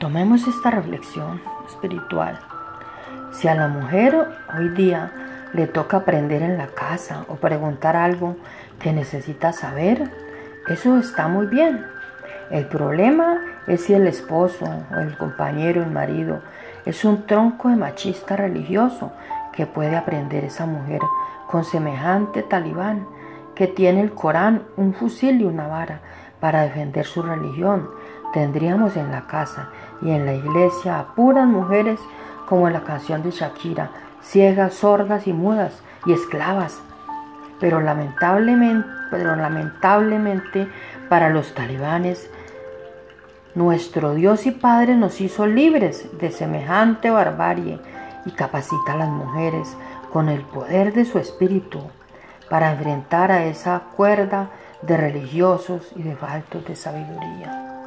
Tomemos esta reflexión espiritual. Si a la mujer hoy día le toca aprender en la casa o preguntar algo que necesita saber, eso está muy bien. El problema es si el esposo el compañero, el marido, es un tronco de machista religioso que puede aprender esa mujer con semejante talibán que tiene el Corán, un fusil y una vara para defender su religión. Tendríamos en la casa y en la iglesia a puras mujeres como en la canción de Shakira, ciegas, sordas y mudas y esclavas. Pero lamentablemente, pero lamentablemente para los talibanes, nuestro Dios y Padre nos hizo libres de semejante barbarie y capacita a las mujeres con el poder de su espíritu para enfrentar a esa cuerda de religiosos y de faltos de sabiduría.